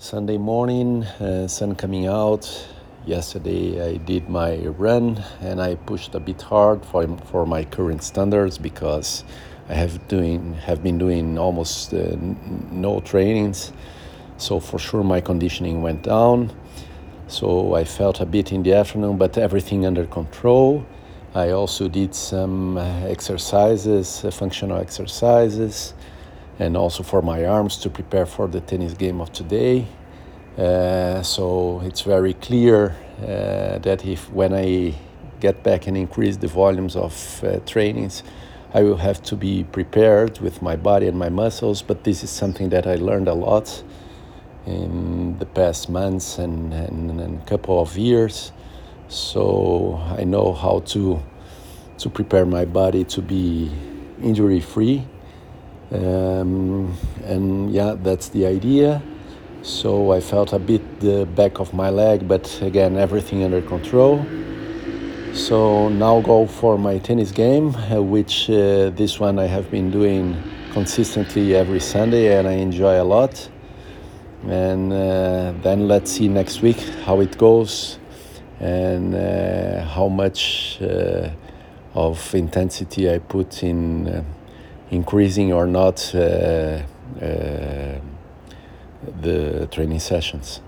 Sunday morning, uh, sun coming out. Yesterday I did my run and I pushed a bit hard for for my current standards because I have doing have been doing almost uh, no trainings. So for sure my conditioning went down. So I felt a bit in the afternoon, but everything under control. I also did some uh, exercises, uh, functional exercises and also for my arms to prepare for the tennis game of today. Uh, so it's very clear uh, that if when I get back and increase the volumes of uh, trainings, I will have to be prepared with my body and my muscles. But this is something that I learned a lot in the past months and, and, and couple of years. So I know how to to prepare my body to be injury free um, and yeah, that's the idea. So I felt a bit the back of my leg, but again, everything under control. So now go for my tennis game, uh, which uh, this one I have been doing consistently every Sunday and I enjoy a lot. And uh, then let's see next week how it goes and uh, how much uh, of intensity I put in uh, increasing or not uh, uh, the training sessions.